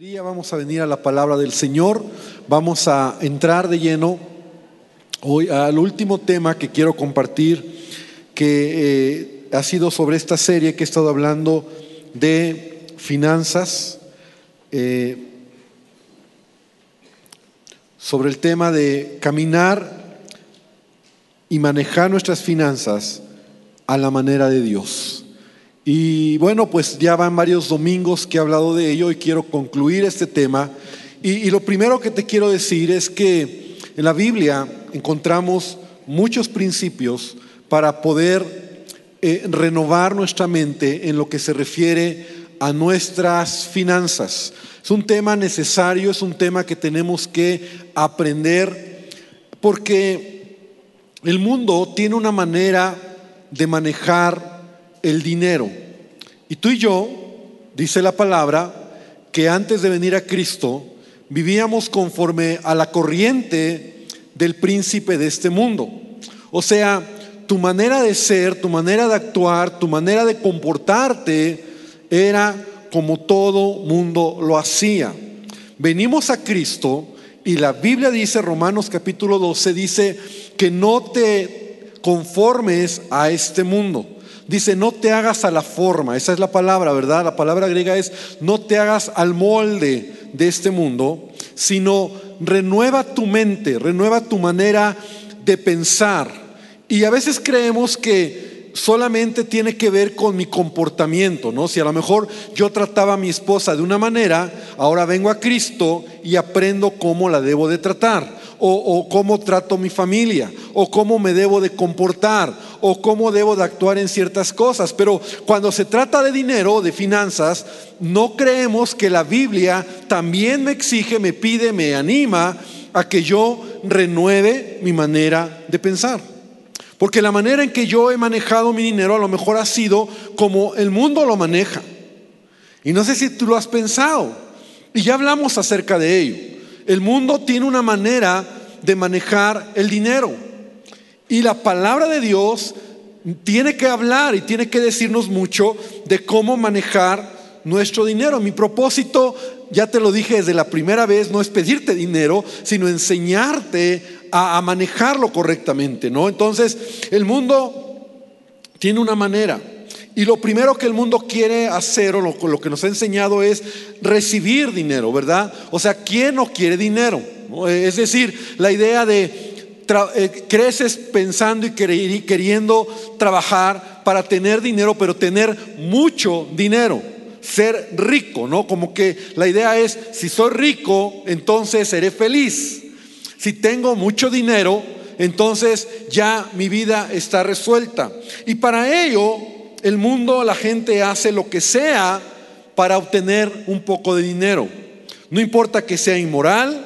Vamos a venir a la palabra del Señor, vamos a entrar de lleno hoy al último tema que quiero compartir, que eh, ha sido sobre esta serie que he estado hablando de finanzas, eh, sobre el tema de caminar y manejar nuestras finanzas a la manera de Dios. Y bueno, pues ya van varios domingos que he hablado de ello y quiero concluir este tema. Y, lo primero que te quiero decir es que en la Biblia encontramos muchos principios para poder eh, renovar nuestra mente en lo que se refiere a nuestras finanzas. Es un tema necesario, es un tema que tenemos que aprender porque el mundo tiene una manera de manejar el dinero. Y tú y yo, dice la palabra, que antes de venir a Cristo vivíamos conforme a la corriente del príncipe de este mundo. O sea, tu manera de ser, tu manera de actuar, tu manera de comportarte era como todo mundo lo hacía. Venimos a Cristo y la Biblia dice, Romanos capítulo 12, dice que no te conformes a este mundo Dice, no te hagas a la forma, esa es la palabra, ¿verdad? La palabra griega es, no te hagas al molde de este mundo, sino renueva tu mente, renueva tu manera de pensar. Y a veces creemos que solamente tiene que ver con mi comportamiento, ¿no? Si a lo mejor yo trataba a mi esposa de una manera, ahora vengo a Cristo y aprendo cómo la debo de tratar o, cómo trato mi familia, o cómo me debo de comportar, o cómo debo de actuar en ciertas cosas. Pero cuando se trata de dinero, de finanzas, no creemos que la Biblia también me exige, me pide, me anima a que yo renueve mi manera de pensar. Porque la manera en que yo he manejado mi dinero a lo mejor ha sido como el mundo lo maneja. Y no sé si tú lo has pensado. Y ya hablamos acerca de ello. El mundo tiene una manera de manejar el dinero. Y la palabra de Dios tiene que hablar y tiene que decirnos mucho de cómo manejar nuestro dinero. Mi propósito, ya te lo dije desde la primera vez, no es pedirte dinero, sino enseñarte a, manejarlo correctamente, ¿no? Entonces, el mundo tiene una manera. Y lo primero que el mundo quiere hacer, o lo, que nos ha enseñado, es recibir dinero, ¿verdad? O sea, ¿quién no quiere dinero? Es decir, la idea de eh, creces pensando y queriendo trabajar para tener dinero, pero tener mucho dinero, ser rico, ¿no? Como que la idea es, si soy rico, entonces seré feliz. Si tengo mucho dinero, entonces ya mi vida está resuelta. Y para ello el mundo, la gente hace lo que sea para obtener un poco de dinero. No importa que sea inmoral,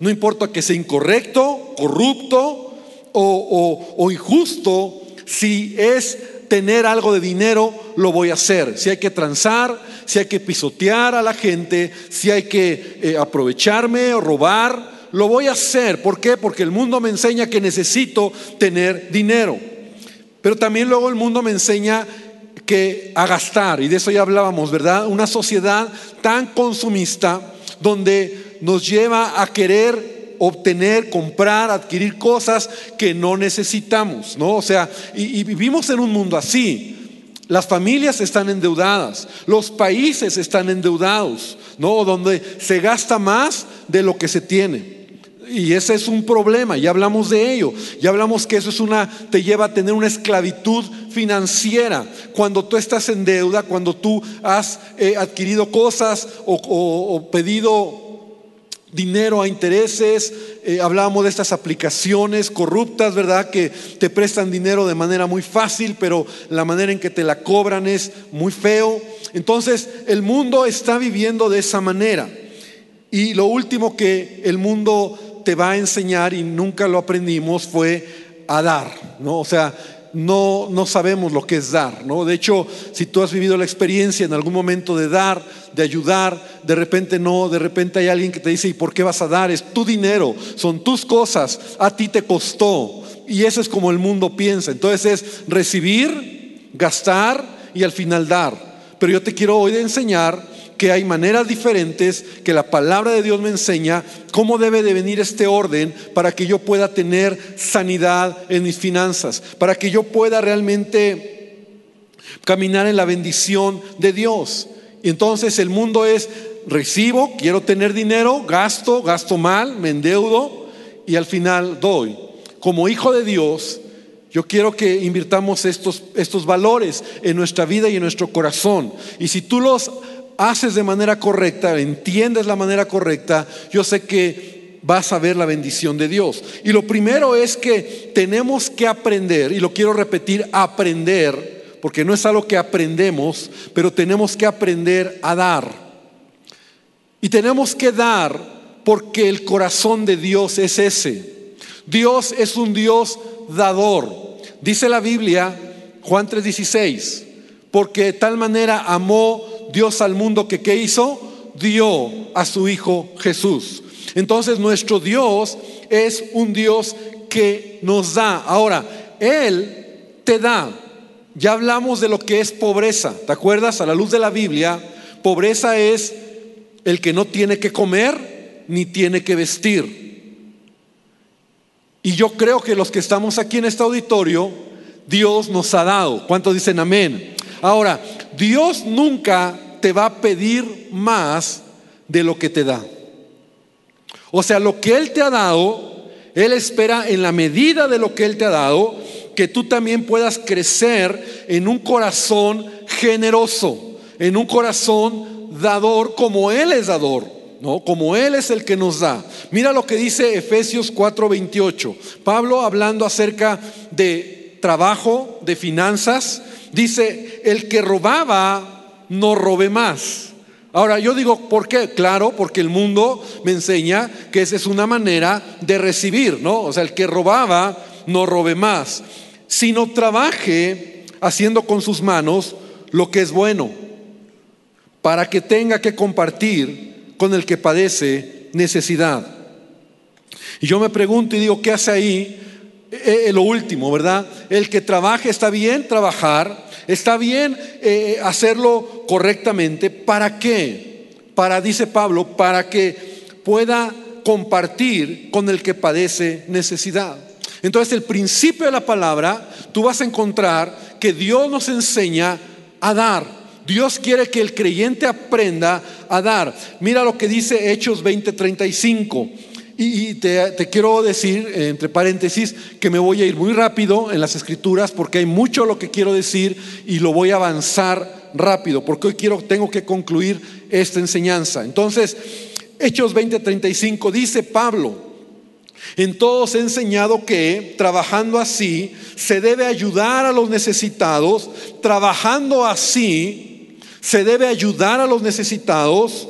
no importa que sea incorrecto, corrupto o, injusto, si es tener algo de dinero, lo voy a hacer. Si hay que transar, si hay que pisotear a la gente, si hay que eh, aprovecharme o robar, lo voy a hacer. ¿Por qué? Porque el mundo me enseña que necesito tener dinero. Pero también luego el mundo me enseña que a gastar, y de eso ya hablábamos, ¿verdad? Una sociedad tan consumista donde nos lleva a querer obtener, comprar, adquirir cosas que no necesitamos, ¿no? O sea, y, y vivimos en un mundo así. Las familias están endeudadas, los países están endeudados, ¿no? Donde se gasta más de lo que se tiene. Y ese es un problema, ya hablamos de ello, ya hablamos que eso es una, te lleva a tener una esclavitud financiera. Cuando tú estás en deuda, cuando tú has eh, adquirido cosas o, pedido dinero a intereses, eh, hablábamos de estas aplicaciones corruptas, ¿verdad? Que te prestan dinero de manera muy fácil, pero la manera en que te la cobran es muy feo. Entonces, el mundo está viviendo de esa manera. Y lo último que el mundo te va a enseñar y nunca lo aprendimos fue a dar, ¿no? O sea, no, no sabemos lo que es dar, ¿no? De hecho, si tú has vivido la experiencia en algún momento de dar, de ayudar, de repente no, de repente hay alguien que te dice, ¿y por qué vas a dar? Es tu dinero, son tus cosas, a ti te costó. Y eso es como el mundo piensa. Entonces es recibir, gastar y al final dar. Pero yo te quiero hoy enseñar que hay maneras diferentes, que la palabra de Dios me enseña cómo debe de venir este orden para que yo pueda tener sanidad en mis finanzas, para que yo pueda realmente caminar en la bendición de Dios. Y entonces el mundo es, recibo, quiero tener dinero, gasto, gasto mal, me endeudo y al final doy. Como hijo de Dios, yo quiero que invirtamos estos, estos valores en nuestra vida y en nuestro corazón. Y si tú los haces de manera correcta, entiendes la manera correcta, yo sé que vas a ver la bendición de Dios. Y lo primero es que tenemos que aprender, y lo quiero repetir, aprender, porque no es algo que aprendemos, pero tenemos que aprender a dar. Y tenemos que dar porque el corazón de Dios es ese. Dios es un Dios dador. Dice la Biblia, Juan 3:16, porque de tal manera amó Dios al mundo que ¿qué hizo? Dio a su Hijo Jesús. Entonces nuestro Dios es un Dios que nos da. Ahora, Él te da. Ya hablamos de lo que es pobreza. ¿Te acuerdas? A la luz de la Biblia, pobreza es el que no tiene que comer ni tiene que vestir. Y yo creo que los que estamos aquí en este auditorio, Dios nos ha dado. ¿Cuántos dicen amén? Ahora, Dios nunca te va a pedir más de lo que te da. O sea, lo que Él te ha dado, Él espera en la medida de lo que Él te ha dado, que tú también puedas crecer en un corazón generoso, en un corazón dador como Él es dador. ¿no? Como Él es el que nos da. Mira lo que dice Efesios 4:28. Pablo hablando acerca de trabajo, de finanzas, dice, el que robaba, no robe más. Ahora, yo digo, ¿por qué? Claro, porque el mundo me enseña que esa es una manera de recibir, ¿no? O sea, el que robaba, no robe más, sino trabaje haciendo con sus manos lo que es bueno, para que tenga que compartir con el que padece necesidad. Y yo me pregunto y digo, ¿qué hace ahí? Eh, eh, lo último, ¿verdad? El que trabaje, está bien trabajar, está bien eh, hacerlo correctamente. ¿Para qué? Para, dice Pablo, para que pueda compartir con el que padece necesidad. Entonces, el principio de la palabra, tú vas a encontrar que Dios nos enseña a dar. Dios quiere que el creyente aprenda a dar. Mira lo que dice Hechos 20:35. Y te, quiero decir, entre paréntesis, que me voy a ir muy rápido en las escrituras porque hay mucho lo que quiero decir y lo voy a avanzar rápido porque hoy quiero, tengo que concluir esta enseñanza. Entonces, Hechos 20:35 dice Pablo, en todos he enseñado que trabajando así se debe ayudar a los necesitados, trabajando así se debe ayudar a los necesitados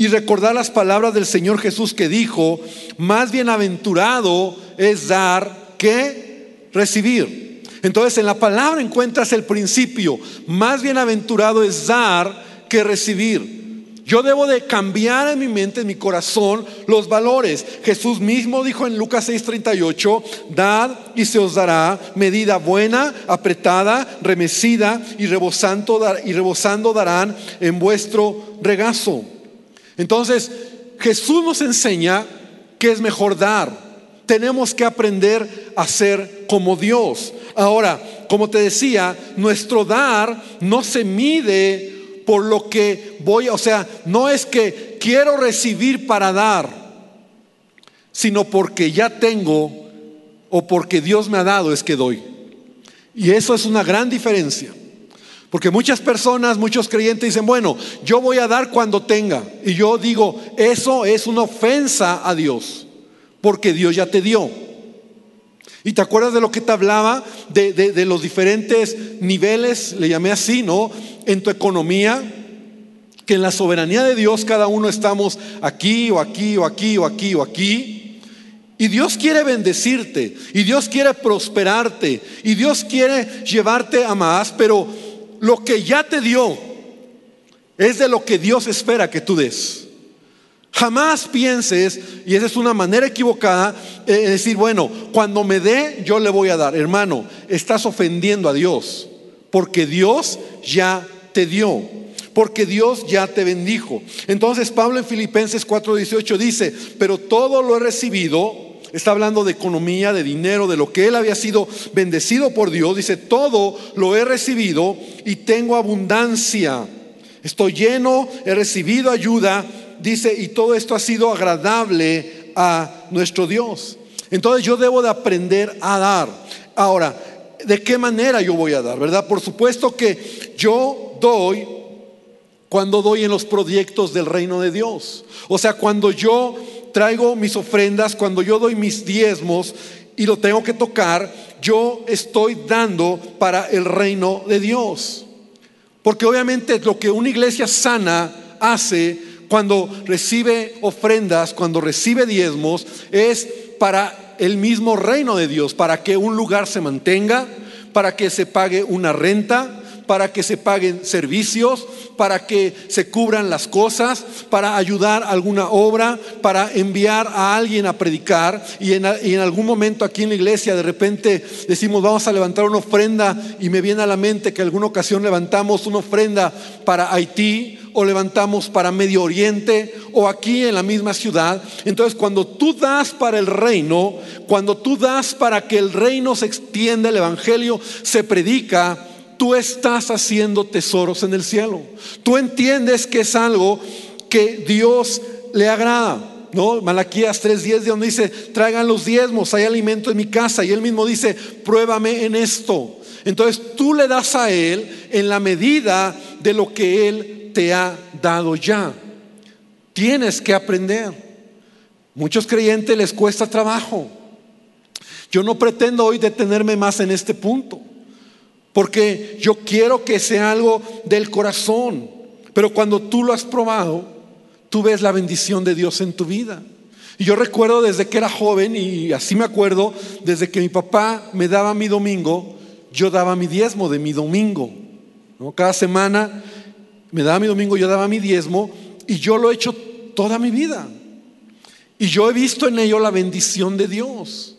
y recordar las palabras del Señor Jesús que dijo, más bienaventurado es dar que recibir. Entonces en la palabra encuentras el principio, más bienaventurado es dar que recibir. Yo debo de cambiar en mi mente, en mi corazón, los valores. Jesús mismo dijo en Lucas 6:38, dad y se os dará medida buena, apretada, remecida y rebosando, y rebosando darán en vuestro regazo. Entonces, Jesús nos enseña que es mejor dar. Tenemos que aprender a ser como Dios. Ahora, como te decía, nuestro dar no se mide por lo que voy, o sea, no es que quiero recibir para dar, sino porque ya tengo o porque Dios me ha dado es que doy. Y eso es una gran diferencia. Porque muchas personas, muchos creyentes dicen, bueno, yo voy a dar cuando tenga. Y yo digo, eso es una ofensa a Dios, porque Dios ya te dio. Y te acuerdas de lo que te hablaba, de, de los diferentes niveles, le llamé así, ¿no? en tu economía, que en la soberanía de Dios cada uno estamos aquí o aquí o aquí o aquí o aquí. Y Dios quiere bendecirte, y Dios quiere prosperarte, y Dios quiere llevarte a más, pero lo que ya te dio es de lo que Dios espera que tú des. Jamás pienses, y esa es una manera equivocada, eh, decir, bueno, cuando me dé, yo le voy a dar. Hermano, estás ofendiendo a Dios, porque Dios ya te dio. porque Dios ya te bendijo. Entonces Pablo en Filipenses 4:18 dice, pero todo lo he recibido, está hablando de economía, de dinero, de lo que él había sido bendecido por Dios, dice, todo lo he recibido y tengo abundancia. Estoy lleno, he recibido ayuda, dice, y todo esto ha sido agradable a nuestro Dios. Entonces yo debo de aprender a dar. Ahora, ¿de qué manera yo voy a dar? ¿Verdad? Por supuesto que yo doy cuando doy en los proyectos del reino de Dios. O sea, cuando yo traigo mis ofrendas, cuando yo doy mis diezmos y lo tengo que tocar, yo estoy dando para el reino de Dios. Porque obviamente lo que una iglesia sana hace cuando recibe ofrendas, cuando recibe diezmos, es para el mismo reino de Dios, para que un lugar se mantenga, para que se pague una renta, para que se paguen servicios, para que se cubran las cosas, para ayudar a alguna obra, para enviar a alguien a predicar. Y en, y en, algún momento aquí en la iglesia de repente decimos vamos a levantar una ofrenda y me viene a la mente que alguna ocasión levantamos una ofrenda para Haití o levantamos para Medio Oriente o aquí en la misma ciudad. Entonces cuando tú das para el reino, cuando tú das para que el reino se extienda, el Evangelio se predica, tú estás haciendo tesoros en el cielo. Tú entiendes que es algo que Dios le agrada. ¿No? Malaquías 3:10 de donde dice, traigan los diezmos, hay alimento en mi casa. Y él mismo dice, pruébame en esto. Entonces tú le das a él en la medida de lo que él te ha dado ya. Tienes que aprender. Muchos creyentes les cuesta trabajo. Yo no pretendo hoy detenerme más en este punto. Porque yo quiero que sea algo del corazón. Pero cuando tú lo has probado, tú ves la bendición de Dios en tu vida. Y yo recuerdo desde que era joven, y así me acuerdo, desde que mi papá me daba mi domingo, yo daba mi diezmo de mi domingo. Cada semana me daba mi domingo, yo daba mi diezmo, y yo lo he hecho toda mi vida. Y yo he visto en ello la bendición de Dios.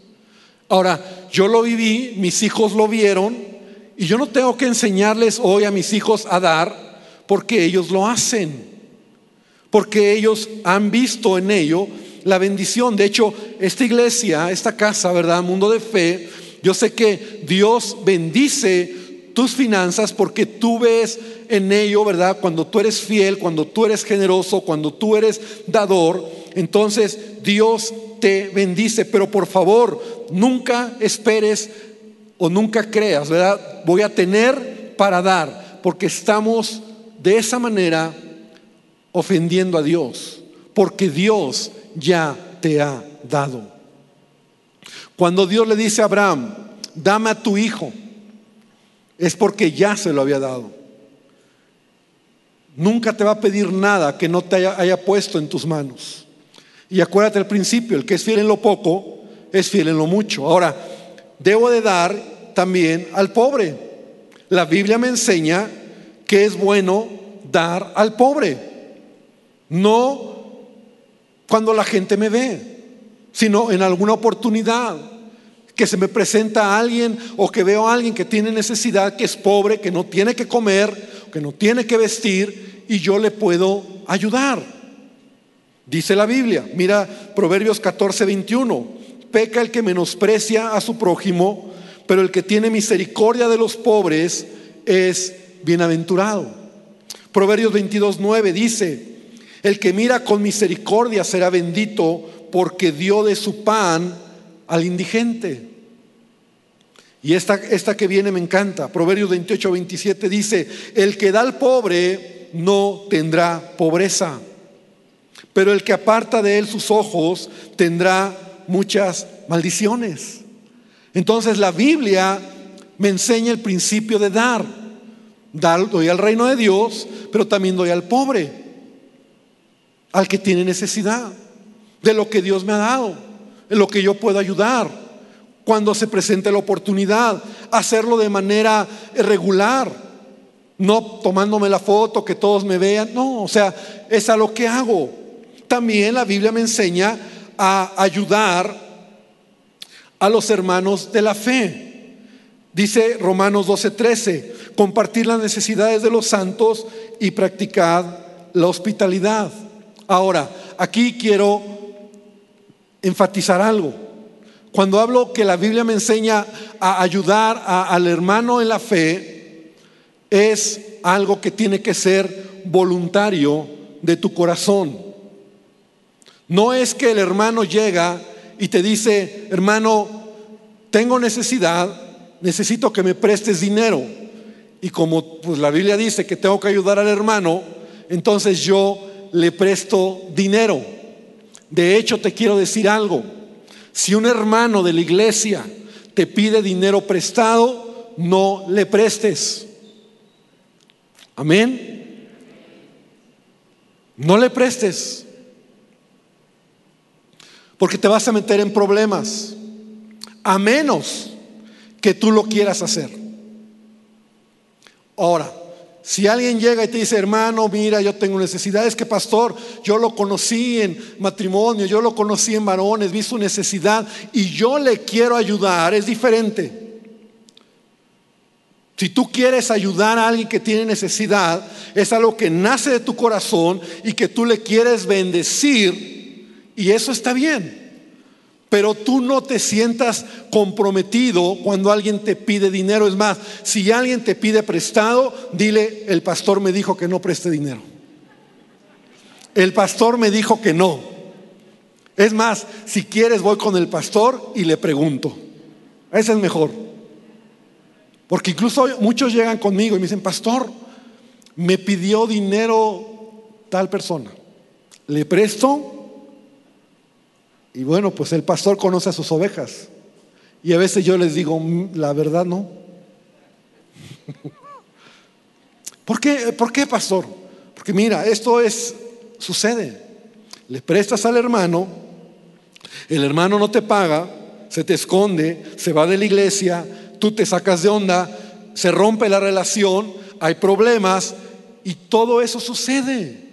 Ahora, yo lo viví, mis hijos lo vieron, y yo no tengo que enseñarles hoy a mis hijos a dar porque ellos lo hacen, porque ellos han visto en ello la bendición. De hecho, esta iglesia, esta casa, ¿verdad? Mundo de fe, yo sé que Dios bendice tus finanzas porque tú ves en ello, ¿verdad? Cuando tú eres fiel, cuando tú eres generoso, cuando tú eres dador, entonces Dios te bendice. Pero por favor, nunca esperes o nunca creas, ¿verdad? Voy a tener para dar, porque estamos de esa manera ofendiendo a Dios, porque Dios ya te ha dado. Cuando Dios le dice a Abraham, dame a tu hijo, es porque ya se lo había dado. Nunca te va a pedir nada que no te haya, haya puesto en tus manos. Y acuérdate al principio, el que es fiel en lo poco, es fiel en lo mucho. Ahora, debo de dar también al pobre. La Biblia me enseña que es bueno dar al pobre. No cuando la gente me ve, sino en alguna oportunidad que se me presenta a alguien o que veo a alguien que tiene necesidad, que es pobre, que no tiene que comer, que no tiene que vestir y yo le puedo ayudar. Dice la Biblia, mira Proverbios 14, 21, peca el que menosprecia a su prójimo pero el que tiene misericordia de los pobres es bienaventurado. Proverbios 22.9 dice, el que mira con misericordia será bendito porque dio de su pan al indigente. Y esta, esta que viene me encanta. Proverbios 28, 27 dice, el que da al pobre no tendrá pobreza, pero el que aparta de él sus ojos tendrá muchas maldiciones. Entonces la Biblia me enseña el principio de dar. doy al reino de Dios, pero también doy al pobre, al que tiene necesidad, de lo que Dios me ha dado, de lo que yo puedo ayudar. Cuando se presente la oportunidad, hacerlo de manera regular, no tomándome la foto, que todos me vean, no, o sea, es a lo que hago. También la Biblia me enseña a ayudar a los hermanos de la fe. Dice Romanos 12:13, compartir las necesidades de los santos y practicar la hospitalidad. Ahora, aquí quiero enfatizar algo. Cuando hablo que la Biblia me enseña a ayudar al hermano en la fe, es algo que tiene que ser voluntario de tu corazón. No es que el hermano llega y te dice, hermano, tengo necesidad, necesito que me prestes dinero. Y como pues, la Biblia dice que tengo que ayudar al hermano, entonces yo le presto dinero. De hecho, te quiero decir algo. Si un hermano de la iglesia te pide dinero prestado, no le prestes. Amén. No le prestes. Porque te vas a meter en problemas. A menos que tú lo quieras hacer. Ahora, si alguien llega y te dice, hermano, mira, yo tengo necesidades, que pastor, yo lo conocí en matrimonio, yo lo conocí en varones, vi su necesidad y yo le quiero ayudar, es diferente. Si tú quieres ayudar a alguien que tiene necesidad, es algo que nace de tu corazón y que tú le quieres bendecir y eso está bien. Pero tú no te sientas comprometido cuando alguien te pide dinero. Es más, si alguien te pide prestado, dile, el pastor me dijo que no preste dinero. El pastor me dijo que no. Es más, si quieres voy con el pastor y le pregunto. Ese es mejor. Porque incluso muchos llegan conmigo y me dicen, pastor, me pidió dinero tal persona. ¿Le presto? Y bueno, pues el pastor conoce a sus ovejas. Y a veces yo les digo, mm, la verdad no. ¿Por qué, ¿Por qué, pastor? Porque mira, esto es, sucede. Le prestas al hermano, el hermano no te paga, se te esconde, se va de la iglesia, tú te sacas de onda, se rompe la relación, hay problemas y todo eso sucede.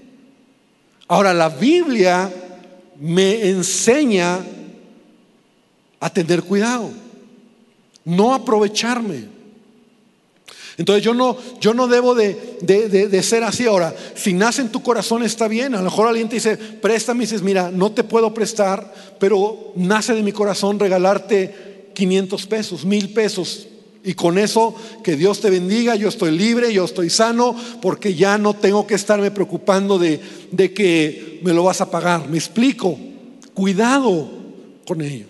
Ahora, la Biblia me enseña a tener cuidado, no aprovecharme. Entonces yo no, yo no debo de, de, ser así. Ahora, si nace en tu corazón está bien. A lo mejor alguien te dice, préstame y dices, mira, no te puedo prestar, pero nace de mi corazón regalarte 500 pesos, mil pesos. Y con eso, que Dios te bendiga, yo estoy libre, yo estoy sano, porque ya no tengo que estarme preocupando de, de que me lo vas a pagar. Me explico, cuidado con ello.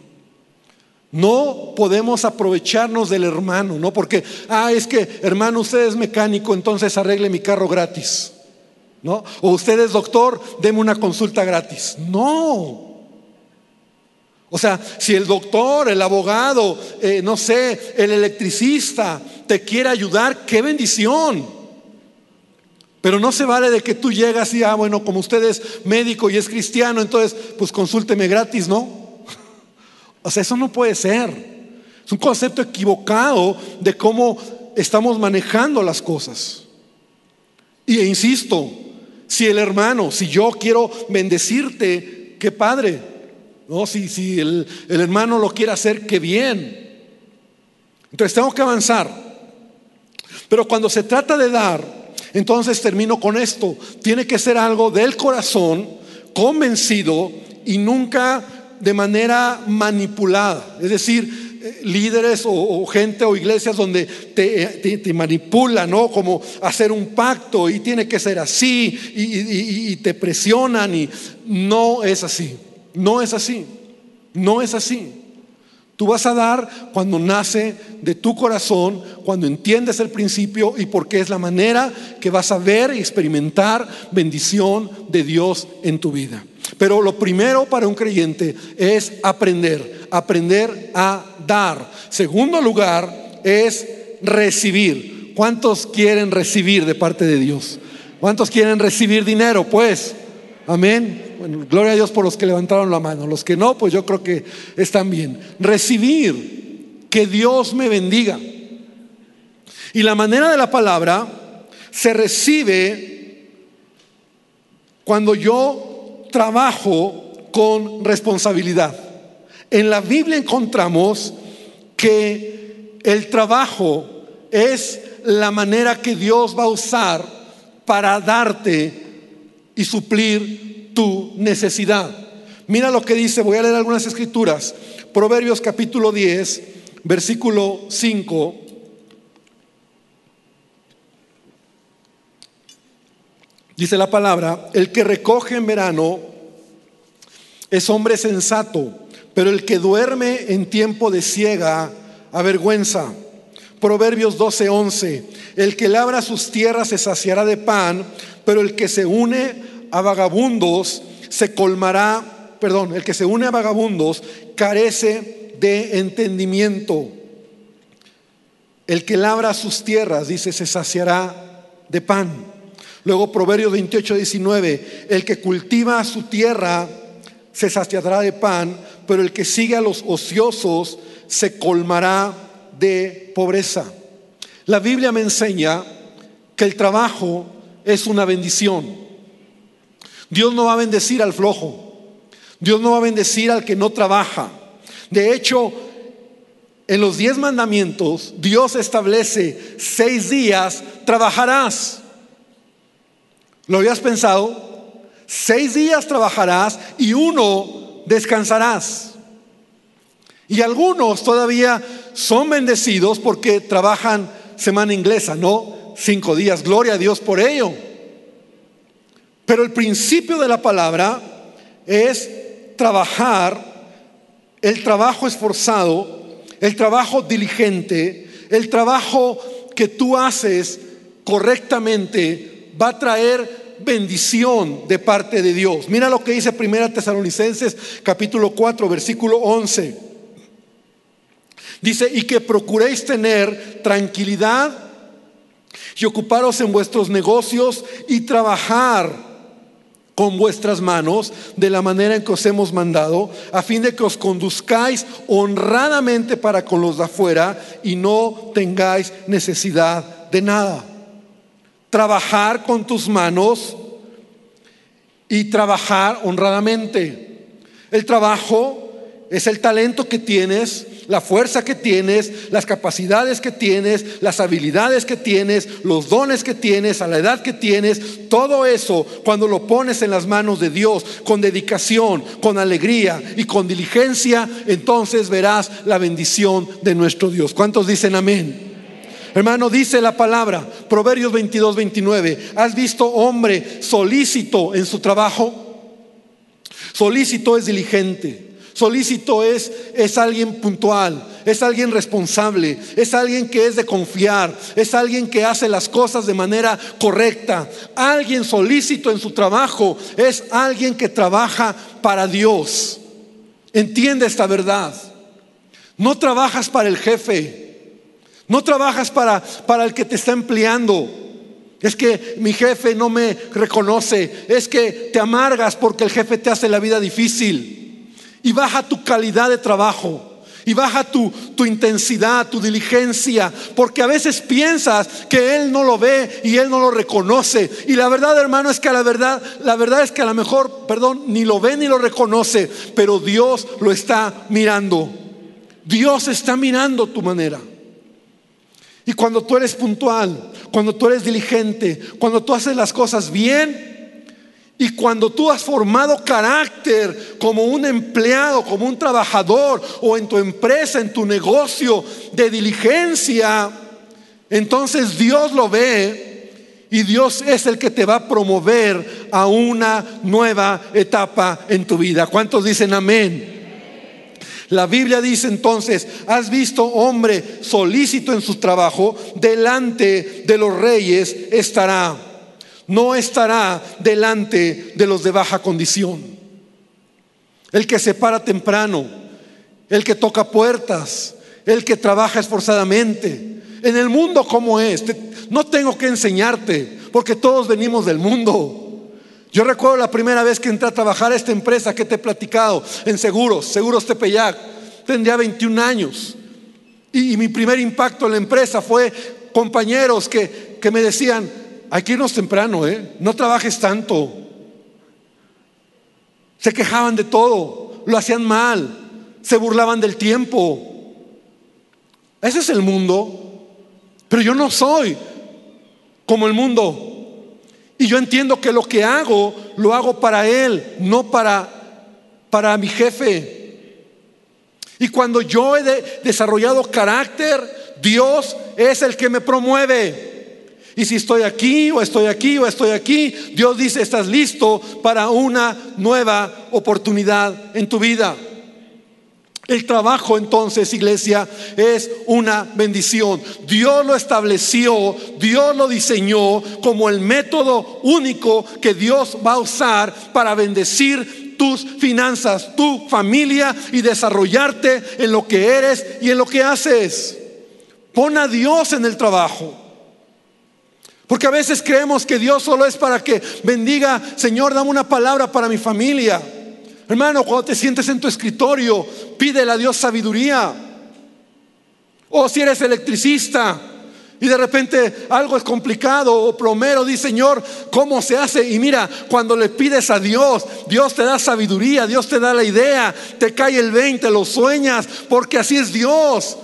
No podemos aprovecharnos del hermano, ¿no? Porque, ah, es que hermano, usted es mecánico, entonces arregle mi carro gratis, ¿no? O usted es doctor, deme una consulta gratis. No, o sea, si el doctor, el abogado, eh, no sé, el electricista te quiere ayudar, qué bendición. Pero no se vale de que tú llegas y, ah, bueno, como usted es médico y es cristiano, entonces, pues consúlteme gratis, ¿no? O sea, eso no puede ser. Es un concepto equivocado de cómo estamos manejando las cosas. Y insisto, si el hermano, si yo quiero bendecirte, qué padre, no, si, si el, el hermano lo quiere hacer, qué bien. Entonces tengo que avanzar. Pero cuando se trata de dar, entonces termino con esto. Tiene que ser algo del corazón, convencido y nunca de manera manipulada. Es decir, eh, líderes o, gente o iglesias donde te, te, manipulan, ¿no? Como hacer un pacto y tiene que ser así y te presionan y no es así. No es así, no es así. Tú vas a dar cuando nace de tu corazón, cuando entiendes el principio y porque es la manera que vas a ver y experimentar bendición de Dios en tu vida. Pero lo primero para un creyente es aprender, aprender a dar. Segundo lugar es recibir. ¿Cuántos quieren recibir de parte de Dios? ¿Cuántos quieren recibir dinero? Pues, amén. Bueno, gloria a Dios por los que levantaron la mano. Los que no, pues yo creo que están bien. Recibir, que Dios me bendiga. Y la manera de la palabra se recibe cuando yo trabajo con responsabilidad. En la Biblia encontramos que el trabajo es la manera que Dios va a usar para darte y suplir tu necesidad. Mira lo que dice, voy a leer algunas escrituras. Proverbios capítulo 10, versículo 5. Dice la palabra, el que recoge en verano es hombre sensato, pero el que duerme en tiempo de ciega avergüenza. Proverbios 12:11, el que labra sus tierras se saciará de pan, pero el que se une a vagabundos se colmará, perdón, el que se une a vagabundos carece de entendimiento. El que labra sus tierras, dice, se saciará de pan. Luego Proverbios 28, 19, el que cultiva su tierra se saciará de pan, pero el que sigue a los ociosos se colmará de pobreza. La Biblia me enseña que el trabajo es una bendición. Dios no va a bendecir al flojo. Dios no va a bendecir al que no trabaja. De hecho, en los diez mandamientos, Dios establece seis días, trabajarás. ¿Lo habías pensado? Seis días trabajarás y uno descansarás. Y algunos todavía son bendecidos porque trabajan semana inglesa, no cinco días. Gloria a Dios por ello. Pero el principio de la palabra es trabajar, el trabajo esforzado, el trabajo diligente, el trabajo que tú haces correctamente va a traer bendición de parte de Dios. Mira lo que dice Primera Tesalonicenses capítulo 4 versículo 11. Dice, y que procuréis tener tranquilidad y ocuparos en vuestros negocios y trabajar con vuestras manos de la manera en que os hemos mandado, a fin de que os conduzcáis honradamente para con los de afuera y no tengáis necesidad de nada. Trabajar con tus manos y trabajar honradamente. El trabajo es el talento que tienes, la fuerza que tienes, las capacidades que tienes, las habilidades que tienes, los dones que tienes, a la edad que tienes, todo eso cuando lo pones en las manos de Dios con dedicación, con alegría y con diligencia, entonces verás la bendición de nuestro Dios. ¿Cuántos dicen amén? Hermano, dice la palabra, Proverbios 22, 29, ¿has visto hombre solícito en su trabajo? Solícito es diligente. Solícito es, es alguien puntual, es alguien responsable, es alguien que es de confiar, es alguien que hace las cosas de manera correcta. Alguien solícito en su trabajo es alguien que trabaja para Dios. Entiende esta verdad. No trabajas para el jefe, no trabajas para, para el que te está empleando. Es que mi jefe no me reconoce, es que te amargas porque el jefe te hace la vida difícil y baja tu calidad de trabajo. Y baja tu, tu, intensidad, tu diligencia, porque a veces piensas que Él no lo ve y Él no lo reconoce. Y la verdad, hermano, es que la verdad, la verdad es que a lo mejor, perdón, ni lo ve ni lo reconoce, pero Dios lo está mirando. Dios está mirando tu manera. Y cuando tú eres puntual, cuando tú eres diligente, cuando tú haces las cosas bien, y cuando tú has formado carácter como un empleado, como un trabajador o en tu empresa, en tu negocio de diligencia, entonces Dios lo ve y Dios es el que te va a promover a una nueva etapa en tu vida. ¿Cuántos dicen amén? La Biblia dice entonces, has visto hombre solícito en su trabajo, delante de los reyes estará no estará delante de los de baja condición. El que se para temprano, el que toca puertas, el que trabaja esforzadamente. En el mundo como es, no tengo que enseñarte, porque todos venimos del mundo. Yo recuerdo la primera vez que entré a trabajar a esta empresa que te he platicado, en Seguros, Seguros Tepeyac. Tendría 21 años. Y, mi primer impacto en la empresa fue compañeros que, que me decían, hay que irnos temprano, ¿eh? No trabajes tanto. Se quejaban de todo, lo hacían mal, se burlaban del tiempo. Ese es el mundo. Pero yo no soy como el mundo. Y yo entiendo que lo que hago, lo hago para Él, no para, para mi jefe. Y cuando yo he desarrollado carácter, Dios es el que me promueve. Y si estoy aquí o estoy aquí o estoy aquí, Dios dice, estás listo para una nueva oportunidad en tu vida. El trabajo entonces, iglesia, es una bendición. Dios lo estableció, Dios lo diseñó como el método único que Dios va a usar para bendecir tus finanzas, tu familia y desarrollarte en lo que eres y en lo que haces. Pon a Dios en el trabajo. Porque a veces creemos que Dios solo es para que bendiga, Señor, dame una palabra para mi familia. Hermano, cuando te sientes en tu escritorio, pídele a Dios sabiduría. O si eres electricista y de repente algo es complicado o plomero, di Señor, ¿cómo se hace? Y mira, cuando le pides a Dios, Dios te da sabiduría, Dios te da la idea, te cae el 20, lo sueñas, porque así es Dios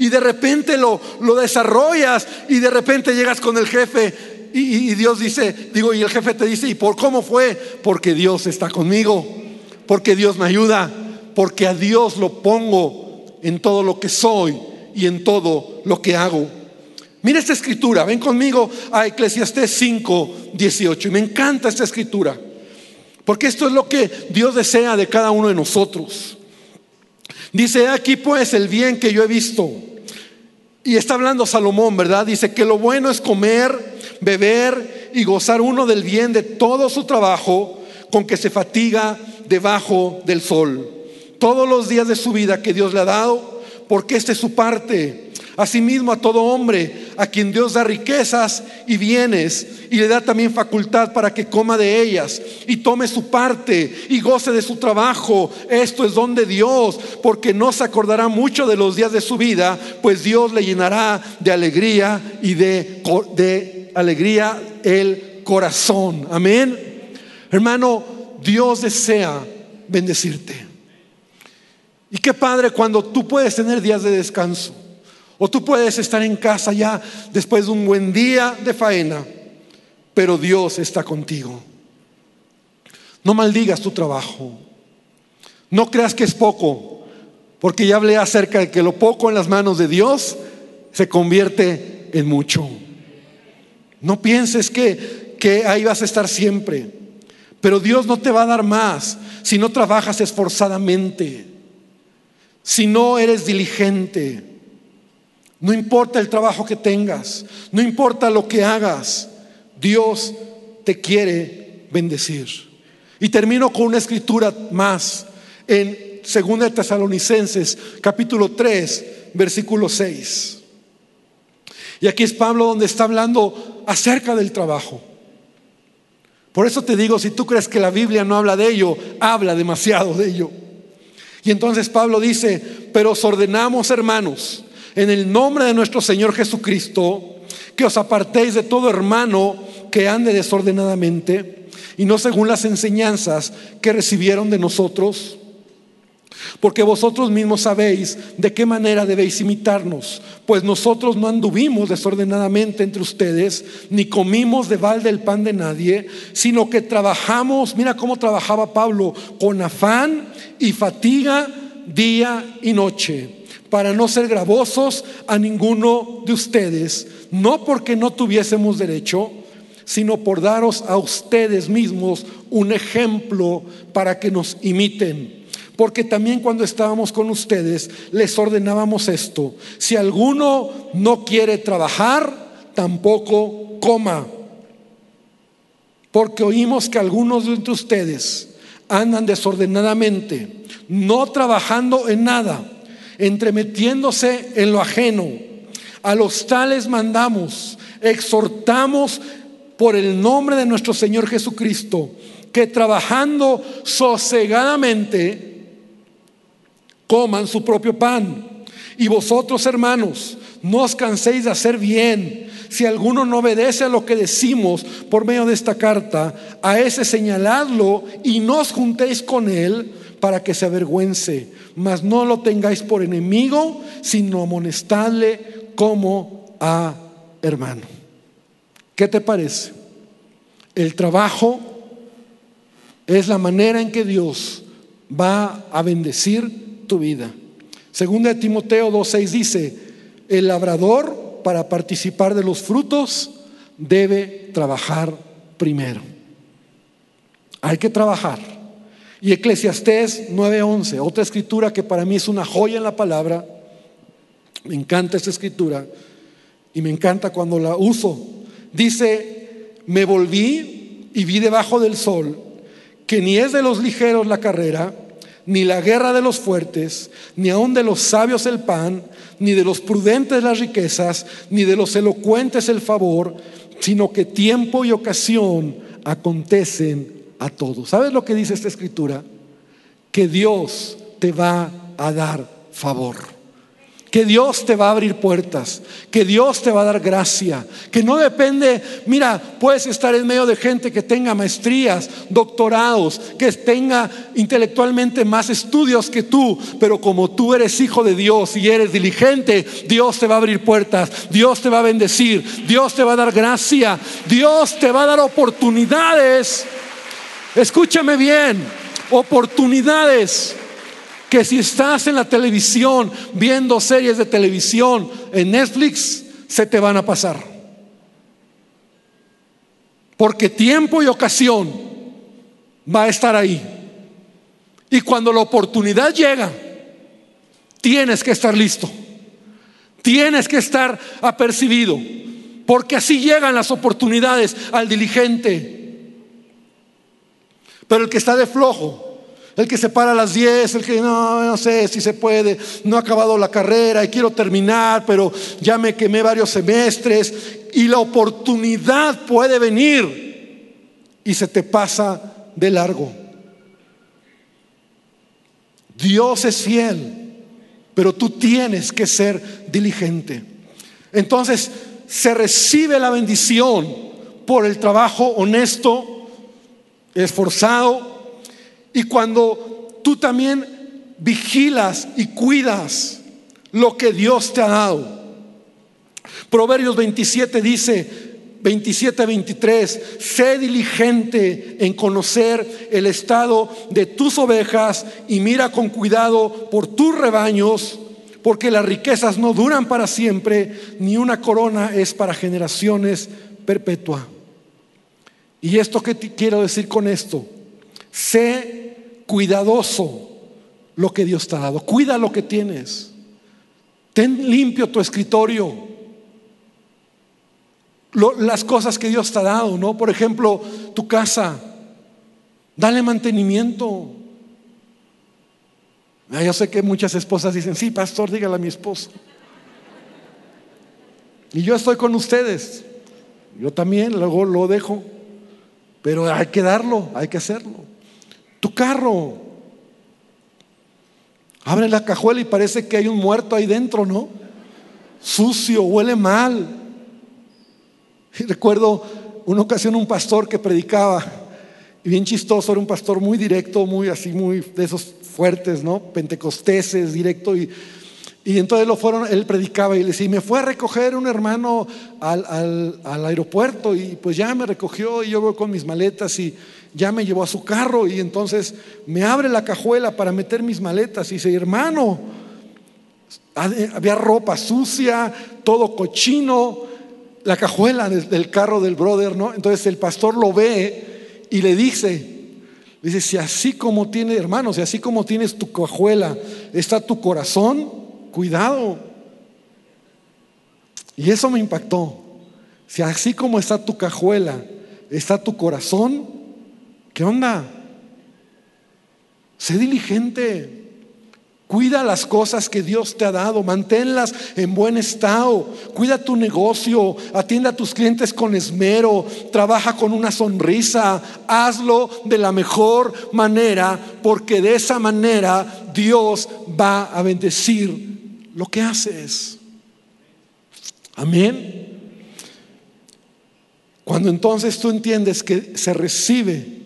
y de repente lo, lo desarrollas y de repente llegas con el jefe y, Dios dice, digo, y el jefe te dice, ¿y por cómo fue? Porque Dios está conmigo, porque Dios me ayuda, porque a Dios lo pongo en todo lo que soy y en todo lo que hago. Mira esta escritura, ven conmigo a Eclesiastés 5, 18. Y me encanta esta escritura, porque esto es lo que Dios desea de cada uno de nosotros. Dice, aquí pues el bien que yo he visto y está hablando Salomón, ¿verdad? Dice que lo bueno es comer, beber y gozar uno del bien de todo su trabajo con que se fatiga debajo del sol. Todos los días de su vida que Dios le ha dado, porque esta es su parte Asimismo a todo hombre a quien Dios da riquezas y bienes y le da también facultad para que coma de ellas y tome su parte y goce de su trabajo. Esto es don de Dios, porque no se acordará mucho de los días de su vida, pues Dios le llenará de alegría y de, de alegría el corazón. Amén. Hermano, Dios desea bendecirte. Y qué padre cuando tú puedes tener días de descanso. O tú puedes estar en casa ya después de un buen día de faena, pero Dios está contigo. No maldigas tu trabajo. No creas que es poco, porque ya hablé acerca de que lo poco en las manos de Dios se convierte en mucho. No pienses que, que ahí vas a estar siempre, pero Dios no te va a dar más si no trabajas esforzadamente, si no eres diligente. No importa el trabajo que tengas, no importa lo que hagas, Dios te quiere bendecir. Y termino con una escritura más en 2 Tesalonicenses capítulo 3, versículo 6. Y aquí es Pablo donde está hablando acerca del trabajo. Por eso te digo, si tú crees que la Biblia no habla de ello, habla demasiado de ello. Y entonces Pablo dice, pero os ordenamos, hermanos, en el nombre de nuestro Señor Jesucristo, que os apartéis de todo hermano que ande desordenadamente y no según las enseñanzas que recibieron de nosotros. Porque vosotros mismos sabéis de qué manera debéis imitarnos, pues nosotros no anduvimos desordenadamente entre ustedes, ni comimos de balde el pan de nadie, sino que trabajamos, mira cómo trabajaba Pablo, con afán y fatiga día y noche para no ser gravosos a ninguno de ustedes, no porque no tuviésemos derecho, sino por daros a ustedes mismos un ejemplo para que nos imiten. Porque también cuando estábamos con ustedes les ordenábamos esto, si alguno no quiere trabajar, tampoco coma. Porque oímos que algunos de ustedes andan desordenadamente, no trabajando en nada entremetiéndose en lo ajeno. A los tales mandamos, exhortamos por el nombre de nuestro Señor Jesucristo, que trabajando sosegadamente coman su propio pan. Y vosotros, hermanos, no os canséis de hacer bien. Si alguno no obedece a lo que decimos por medio de esta carta, a ese señaladlo y no os juntéis con él para que se avergüence. Mas no lo tengáis por enemigo, sino amonestadle como a hermano. ¿Qué te parece? El trabajo es la manera en que Dios va a bendecir tu vida. Segunda Timoteo 2.6 dice, el labrador para participar de los frutos debe trabajar primero. Hay que trabajar. Y Eclesiastés 9:11, otra escritura que para mí es una joya en la palabra. Me encanta esta escritura y me encanta cuando la uso. Dice, me volví y vi debajo del sol que ni es de los ligeros la carrera, ni la guerra de los fuertes, ni aun de los sabios el pan, ni de los prudentes las riquezas, ni de los elocuentes el favor, sino que tiempo y ocasión acontecen a todos. ¿Sabes lo que dice esta escritura? Que Dios te va a dar favor que Dios te va a abrir puertas, que Dios te va a dar gracia, que no depende, mira, puedes estar en medio de gente que tenga maestrías, doctorados, que tenga intelectualmente más estudios que tú, pero como tú eres hijo de Dios y eres diligente, Dios te va a abrir puertas, Dios te va a bendecir, Dios te va a dar gracia, Dios te va a dar oportunidades. Escúchame bien, oportunidades que si estás en la televisión viendo series de televisión en Netflix, se te van a pasar. Porque tiempo y ocasión va a estar ahí. Y cuando la oportunidad llega, tienes que estar listo. Tienes que estar apercibido. Porque así llegan las oportunidades al diligente. Pero el que está de flojo, el que se para a las 10, el que no, no sé si se puede, no ha acabado la carrera y quiero terminar, pero ya me quemé varios semestres y la oportunidad puede venir y se te pasa de largo. Dios es fiel, pero tú tienes que ser diligente. Entonces se recibe la bendición por el trabajo honesto, esforzado, y cuando tú también vigilas y cuidas lo que Dios te ha dado. Proverbios 27 dice, 27 23, sé diligente en conocer el estado de tus ovejas y mira con cuidado por tus rebaños, porque las riquezas no duran para siempre, ni una corona es para generaciones perpetua. ¿Y esto qué quiero decir con esto? Sé cuidadoso lo que Dios te ha dado. Cuida lo que tienes. Ten limpio tu escritorio. las cosas que Dios te ha dado, ¿no? Por ejemplo, tu casa. Dale mantenimiento. Ah, yo sé que muchas esposas dicen, sí, pastor, dígale a mi esposo. Y yo estoy con ustedes. Yo también, luego lo dejo. Pero hay que darlo, hay que hacerlo. Tu carro. Abre la cajuela y parece que hay un muerto ahí dentro, ¿no? Sucio, huele mal. Y recuerdo una ocasión un pastor que predicaba, y bien chistoso, era un pastor muy directo, muy así, muy de esos fuertes, ¿no? Pentecosteses, directo. Y, y entonces lo fueron, él predicaba y le decía, y me fue a recoger un hermano al, aeropuerto y pues ya me recogió y yo voy con mis maletas y ya me llevó a su carro y entonces me abre la cajuela para meter mis maletas y dice, hermano, había ropa sucia, todo cochino, la cajuela del carro del brother, ¿no? Entonces el pastor lo ve y le dice, dice, si así como tiene, hermano, si así como tienes tu cajuela, está tu corazón, cuidado. Y eso me impactó. Si así como está tu cajuela, está tu corazón, ¿Qué onda? Sé diligente. Cuida las cosas que Dios te ha dado, manténlas en buen estado, cuida tu negocio, atiende a tus clientes con esmero, trabaja con una sonrisa, hazlo de la mejor manera, porque de esa manera Dios va a bendecir lo que haces. Amén. Cuando entonces tú entiendes que se recibe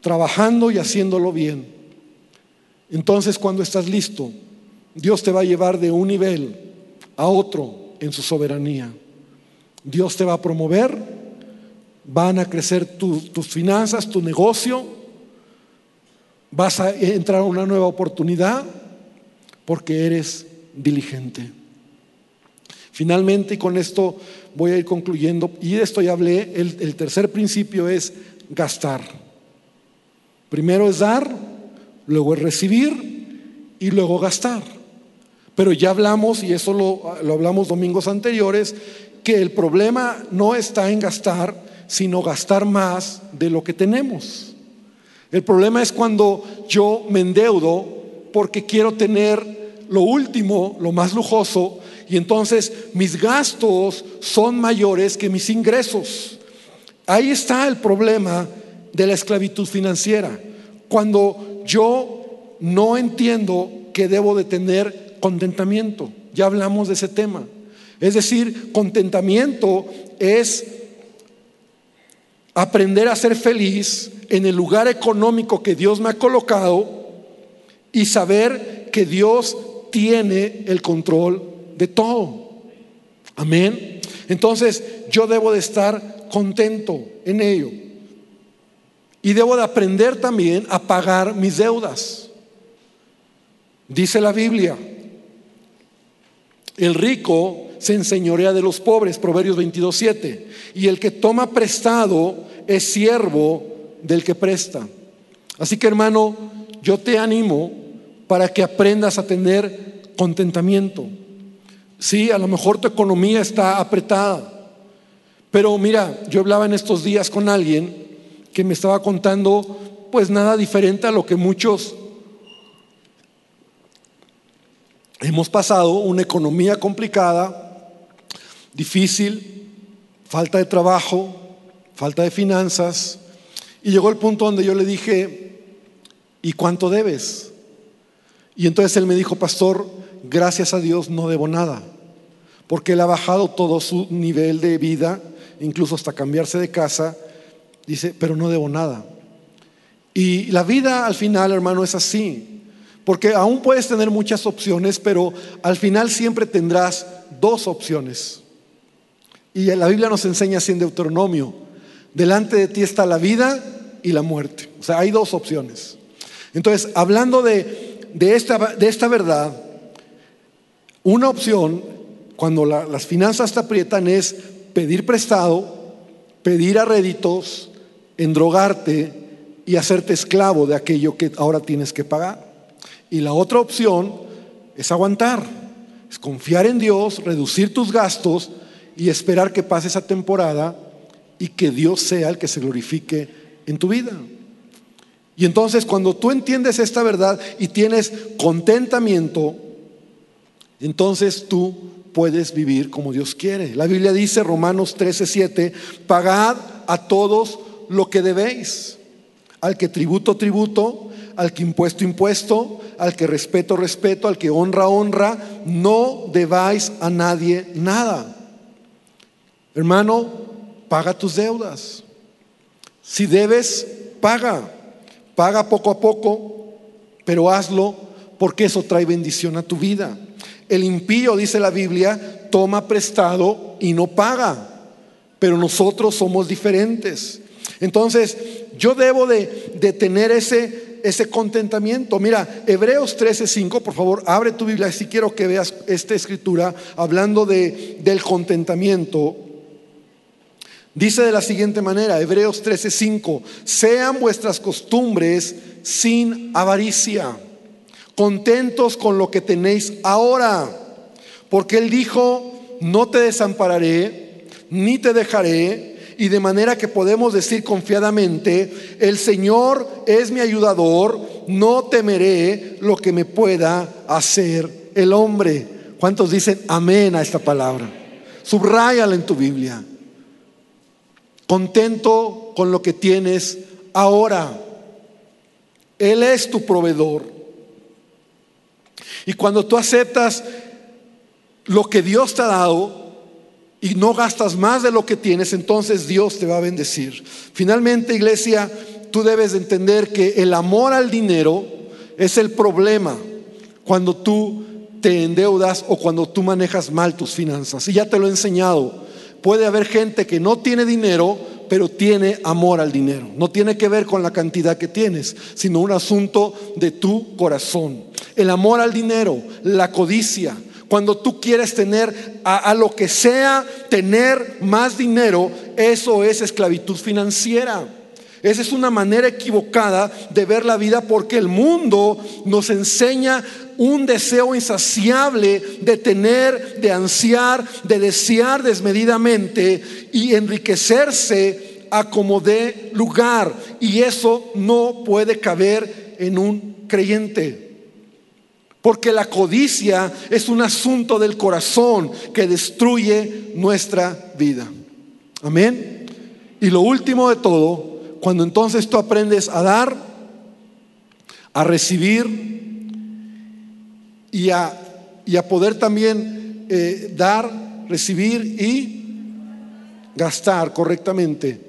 trabajando y haciéndolo bien, entonces cuando estás listo, Dios te va a llevar de un nivel a otro en su soberanía. Dios te va a promover, van a crecer tus finanzas, tu negocio, vas a entrar a una nueva oportunidad porque eres diligente. Finalmente, y con esto voy a ir concluyendo, y de esto ya hablé, el, el tercer principio es gastar. Primero es dar, luego es recibir y luego gastar. Pero ya hablamos, y eso lo, lo, hablamos domingos anteriores, que el problema no está en gastar, sino gastar más de lo que tenemos. El problema es cuando yo me endeudo porque quiero tener lo último, lo más lujoso, y entonces mis gastos son mayores que mis ingresos. Ahí está el problema de la esclavitud financiera. Cuando yo no entiendo que debo de tener contentamiento. Ya hablamos de ese tema. Es decir, contentamiento es aprender a ser feliz en el lugar económico que Dios me ha colocado y saber que Dios tiene el control de todo. Amén. Entonces yo debo de estar contento en ello. Y debo de aprender también a pagar mis deudas. Dice la Biblia, el rico se enseñorea de los pobres, Proverbios 22.7, y el que toma prestado es siervo del que presta. Así que hermano, yo te animo para que aprendas a tener contentamiento. Sí, a lo mejor tu economía está apretada, pero mira, yo hablaba en estos días con alguien que me estaba contando pues nada diferente a lo que muchos hemos pasado, una economía complicada, difícil, falta de trabajo, falta de finanzas, y llegó el punto donde yo le dije, ¿y cuánto debes? Y entonces él me dijo, pastor, gracias a Dios no debo nada, porque él ha bajado todo su nivel de vida, incluso hasta cambiarse de casa, dice, pero no debo nada. Y la vida al final, hermano, es así, porque aún puedes tener muchas opciones, pero al final siempre tendrás dos opciones. Y la Biblia nos enseña así en Deuteronomio, delante de ti está la vida y la muerte. O sea, hay dos opciones. Entonces, hablando de, de, esta, de esta verdad, una opción, cuando las finanzas te aprietan, es pedir prestado, pedir a réditos, endrogarte y hacerte esclavo de aquello que ahora tienes que pagar. Y la otra opción es aguantar, es confiar en Dios, reducir tus gastos y esperar que pase esa temporada y que Dios sea el que se glorifique en tu vida. Y entonces cuando tú entiendes esta verdad y tienes contentamiento, entonces tú puedes vivir como Dios quiere. La Biblia dice, Romanos 13:7, pagad a todos lo que debéis. Al que tributo, tributo, al que impuesto, impuesto, al que respeto, respeto, al que honra, honra. No debáis a nadie nada. Hermano, paga tus deudas. Si debes, paga. Paga poco a poco, pero hazlo porque eso trae bendición a tu vida. El impío, dice la Biblia, toma prestado y no paga, pero nosotros somos diferentes. Entonces, yo debo de, tener ese, contentamiento. Mira, Hebreos 13:5, por favor, abre tu Biblia si quiero que veas esta escritura hablando de, del contentamiento. Dice de la siguiente manera, Hebreos 13:5, sean vuestras costumbres sin avaricia, contentos con lo que tenéis ahora, porque Él dijo, no te desampararé, ni te dejaré y de manera que podemos decir confiadamente, el Señor es mi ayudador, no temeré lo que me pueda hacer el hombre. ¿Cuántos dicen amén a esta palabra? Subráyala en tu Biblia. Contento con lo que tienes ahora. Él es tu proveedor. Y cuando tú aceptas lo que Dios te ha dado, y no gastas más de lo que tienes, entonces Dios te va a bendecir. Finalmente, iglesia, tú debes de entender que el amor al dinero es el problema cuando tú te endeudas o cuando tú manejas mal tus finanzas. Y ya te lo he enseñado. Puede haber gente que no tiene dinero, pero tiene amor al dinero. No tiene que ver con la cantidad que tienes, sino un asunto de tu corazón. El amor al dinero, la codicia. Cuando tú quieres tener a, lo que sea, tener más dinero, eso es esclavitud financiera. Esa es una manera equivocada de ver la vida porque el mundo nos enseña un deseo insaciable de tener, de ansiar, de desear desmedidamente y enriquecerse a como de lugar. Y eso no puede caber en un creyente. Porque la codicia es un asunto del corazón que destruye nuestra vida. Amén. Y lo último de todo, cuando entonces tú aprendes a dar, a recibir y a, y a poder también eh, dar, recibir y gastar correctamente,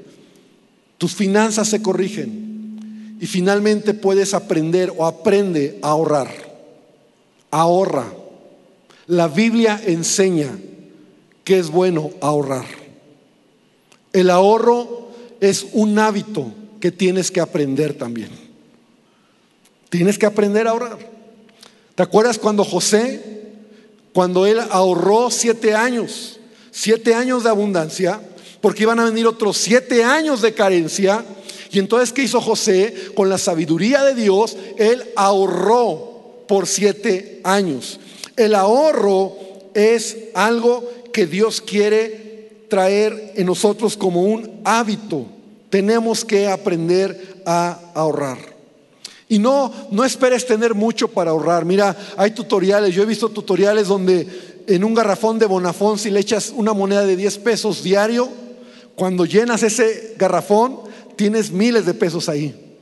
tus finanzas se corrigen y finalmente puedes aprender o aprende a ahorrar. Ahorra. La Biblia enseña que es bueno ahorrar. El ahorro es un hábito que tienes que aprender también. Tienes que aprender a ahorrar. ¿Te acuerdas cuando José, cuando él ahorró siete años, siete años de abundancia, porque iban a venir otros siete años de carencia? Y entonces, ¿qué hizo José? Con la sabiduría de Dios, él ahorró por siete años. El ahorro es algo que Dios quiere traer en nosotros como un hábito. Tenemos que aprender a ahorrar. Y no, no esperes tener mucho para ahorrar. Mira, hay tutoriales, yo he visto tutoriales donde en un garrafón de Bonafón, si le echas una moneda de 10 pesos diario, cuando llenas ese garrafón, tienes miles de pesos ahí.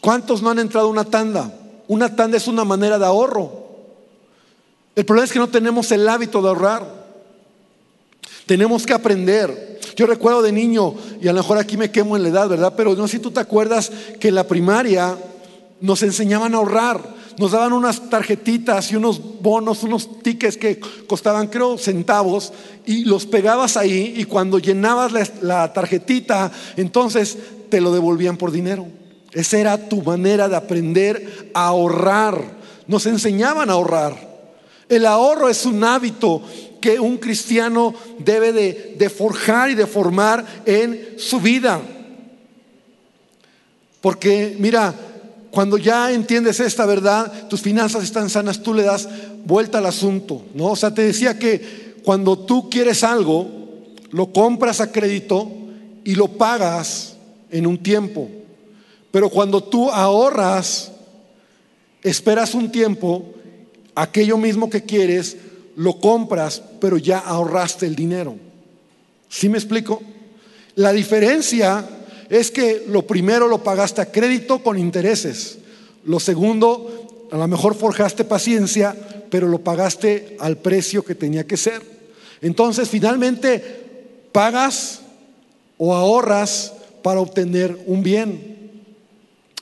¿Cuántos no han entrado a una tanda? Una tanda es una manera de ahorro. El problema es que no tenemos el hábito de ahorrar. Tenemos que aprender. Yo recuerdo de niño, y a lo mejor aquí me quemo en la edad, ¿verdad? Pero no sé si tú te acuerdas que en la primaria nos enseñaban a ahorrar. Nos daban unas tarjetitas y unos bonos, unos tickets que costaban, creo, centavos, y los pegabas ahí, y cuando llenabas la, la tarjetita, entonces te lo devolvían por dinero. Esa era tu manera de aprender a ahorrar. Nos enseñaban a ahorrar. El ahorro es un hábito que un cristiano debe de, forjar y de formar en su vida. Porque mira, cuando ya entiendes esta verdad, tus finanzas están sanas, tú le das vuelta al asunto, ¿no? O sea, te decía que cuando tú quieres algo, lo compras a crédito y lo pagas en un tiempo. Pero cuando tú ahorras, esperas un tiempo, aquello mismo que quieres, lo compras, pero ya ahorraste el dinero. ¿Sí me explico? La diferencia es que lo primero lo pagaste a crédito con intereses. Lo segundo, a lo mejor forjaste paciencia, pero lo pagaste al precio que tenía que ser. Entonces, finalmente, pagas o ahorras para obtener un bien.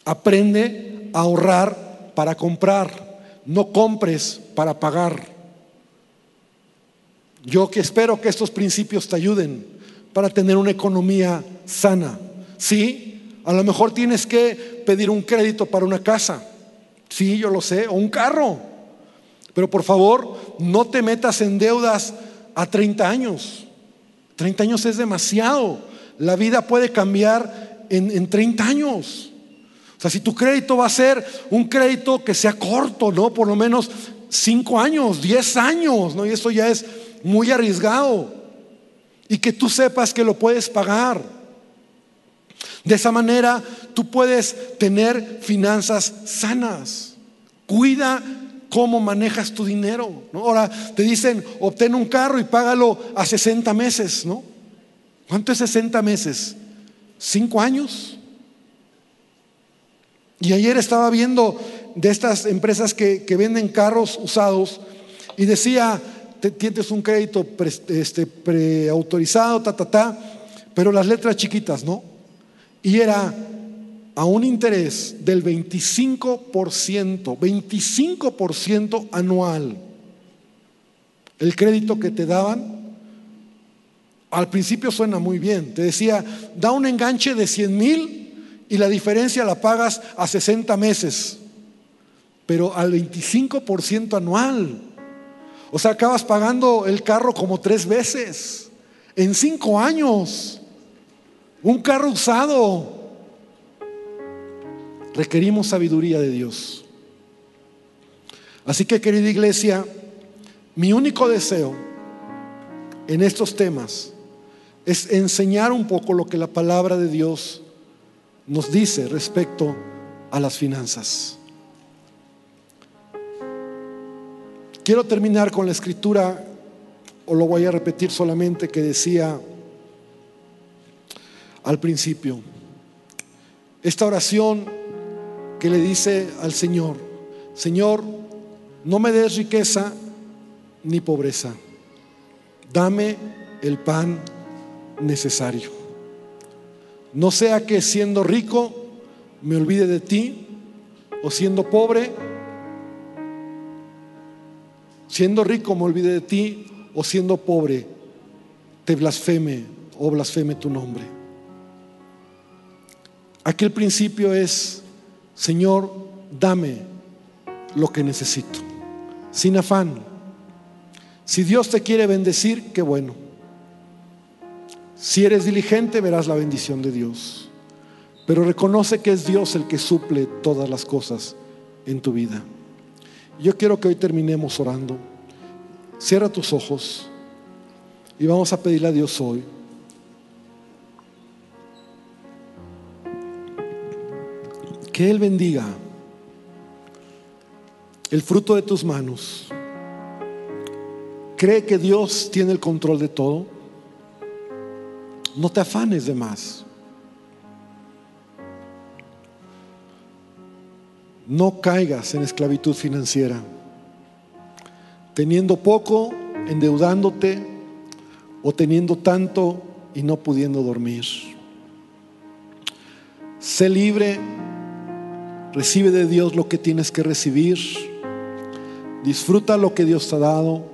Aprende a ahorrar para comprar. No compres para pagar. Yo que espero que estos principios te ayuden para tener una economía sana. Sí, a lo mejor tienes que pedir un crédito para una casa. Sí, yo lo sé, o un carro. Pero por favor, no te metas en deudas a 30 años. 30 años es demasiado. La vida puede cambiar en, en 30 años. O sea, si tu crédito va a ser un crédito que sea corto, ¿no? Por lo menos 5 años, 10 años, ¿no? Y eso ya es muy arriesgado y que tú sepas que lo puedes pagar. De esa manera tú puedes tener finanzas sanas. Cuida cómo manejas tu dinero. Ahora te dicen, obtén un carro y págalo a 60 meses, ¿no? ¿Cuánto es 60 meses? ¿Cinco años? Y ayer estaba viendo de estas empresas que, que venden carros usados y decía, tienes un crédito este, preautorizado, ta, ta, ta, pero las letras chiquitas, ¿no? Y era a un interés del 25%, 25% anual. El crédito que te daban, al principio suena muy bien. Te decía, da un enganche de 100 mil y la diferencia la pagas a 60 meses, pero al 25% anual. O sea, acabas pagando el carro como tres veces en cinco años. Un carro usado. Requerimos sabiduría de Dios. Así que, querida iglesia, mi único deseo en estos temas es enseñar un poco lo que la palabra de Dios nos dice respecto a las finanzas. Quiero terminar con la escritura, o lo voy a repetir solamente, que decía al principio. Esta oración que le dice al Señor, Señor, no me des riqueza ni pobreza, dame el pan necesario. No sea que siendo rico me olvide de ti o siendo pobre Siendo rico me olvide de ti o siendo pobre te blasfeme o blasfeme tu nombre. Aquel principio es, Señor, dame lo que necesito, sin afán. Si Dios te quiere bendecir, qué bueno. Si eres diligente, verás la bendición de Dios. Pero reconoce que es Dios el que suple todas las cosas en tu vida. Yo quiero que hoy terminemos orando. Cierra tus ojos y vamos a pedirle a Dios hoy. Que Él bendiga el fruto de tus manos. Cree que Dios tiene el control de todo. No te afanes de más. No caigas en esclavitud financiera, teniendo poco, endeudándote o teniendo tanto y no pudiendo dormir. Sé libre, recibe de Dios lo que tienes que recibir, disfruta lo que Dios te ha dado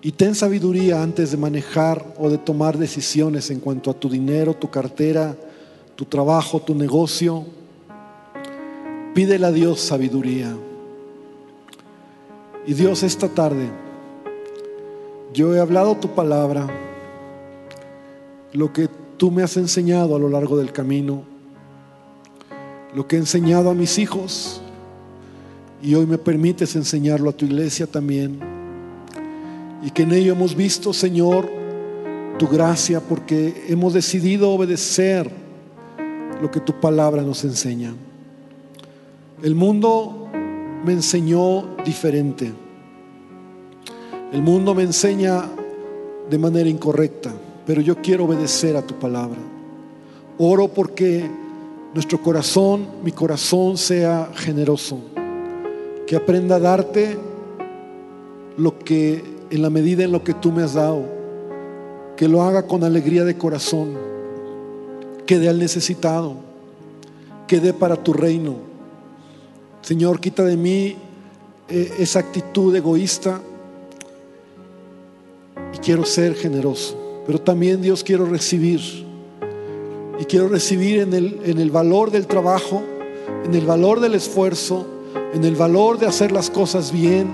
y ten sabiduría antes de manejar o de tomar decisiones en cuanto a tu dinero, tu cartera, tu trabajo, tu negocio Pídele a Dios sabiduría. Y Dios, esta tarde, yo he hablado tu palabra, lo que tú me has enseñado a lo largo del camino, lo que he enseñado a mis hijos, y hoy me permites enseñarlo a tu iglesia también. Y que en ello hemos visto, Señor, tu gracia, porque hemos decidido obedecer lo que tu palabra nos enseña. El mundo me enseñó diferente. El mundo me enseña de manera incorrecta, pero yo quiero obedecer a tu palabra. Oro porque nuestro corazón, mi corazón sea generoso, que aprenda a darte lo que en la medida en lo que tú me has dado, que lo haga con alegría de corazón, que dé al necesitado, que dé para tu reino Señor, quita de mí eh, esa actitud egoísta y quiero ser generoso. Pero también Dios quiero recibir. Y quiero recibir en el, en el valor del trabajo, en el valor del esfuerzo, en el valor de hacer las cosas bien.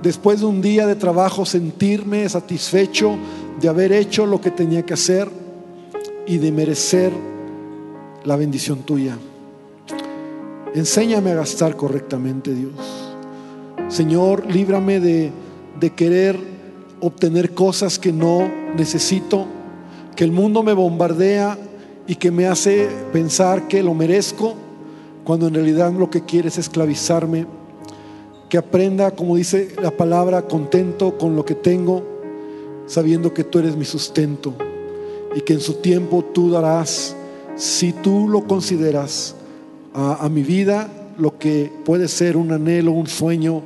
Después de un día de trabajo sentirme satisfecho de haber hecho lo que tenía que hacer y de merecer la bendición tuya. Enséñame a gastar correctamente, Dios. Señor, líbrame de, de querer obtener cosas que no necesito, que el mundo me bombardea y que me hace pensar que lo merezco, cuando en realidad lo que quiere es esclavizarme. Que aprenda, como dice la palabra, contento con lo que tengo, sabiendo que tú eres mi sustento y que en su tiempo tú darás, si tú lo consideras, a, mi vida lo que puede ser un anhelo, un sueño,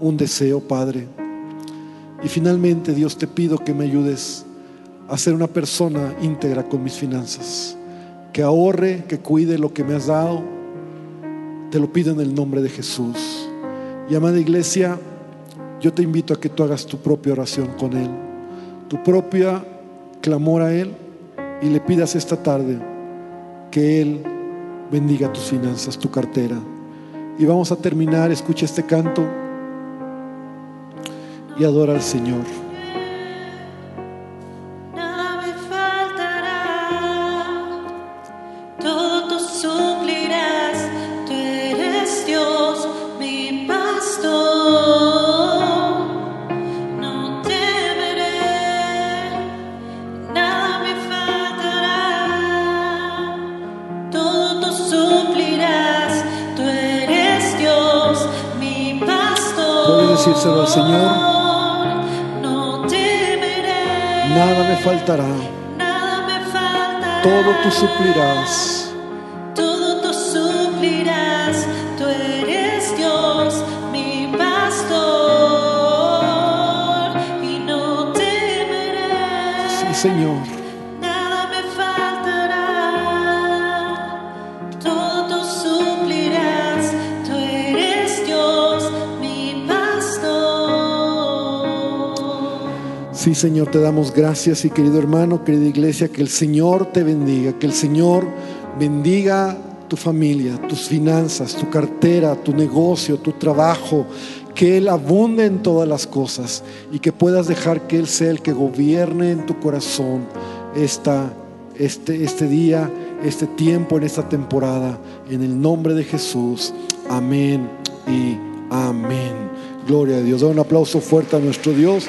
un deseo, Padre. Y finalmente, Dios, te pido que me ayudes a ser una persona íntegra con mis finanzas, que ahorre, que cuide lo que me has dado. Te lo pido en el nombre de Jesús. Y amada iglesia, yo te invito a que tú hagas tu propia oración con Él, tu propia clamor a Él y le pidas esta tarde que Él bendiga tus finanzas, tu cartera. Y vamos a terminar, escucha este canto y adora al Señor. Faltará. todo tú suplirás. Señor, te damos gracias y querido hermano, querida iglesia, que el Señor te bendiga, que el Señor bendiga tu familia, tus finanzas, tu cartera, tu negocio, tu trabajo, que Él abunde en todas las cosas y que puedas dejar que Él sea el que gobierne en tu corazón esta, este, este día, este tiempo, en esta temporada. En el nombre de Jesús. Amén y amén. Gloria a Dios. Da un aplauso fuerte a nuestro Dios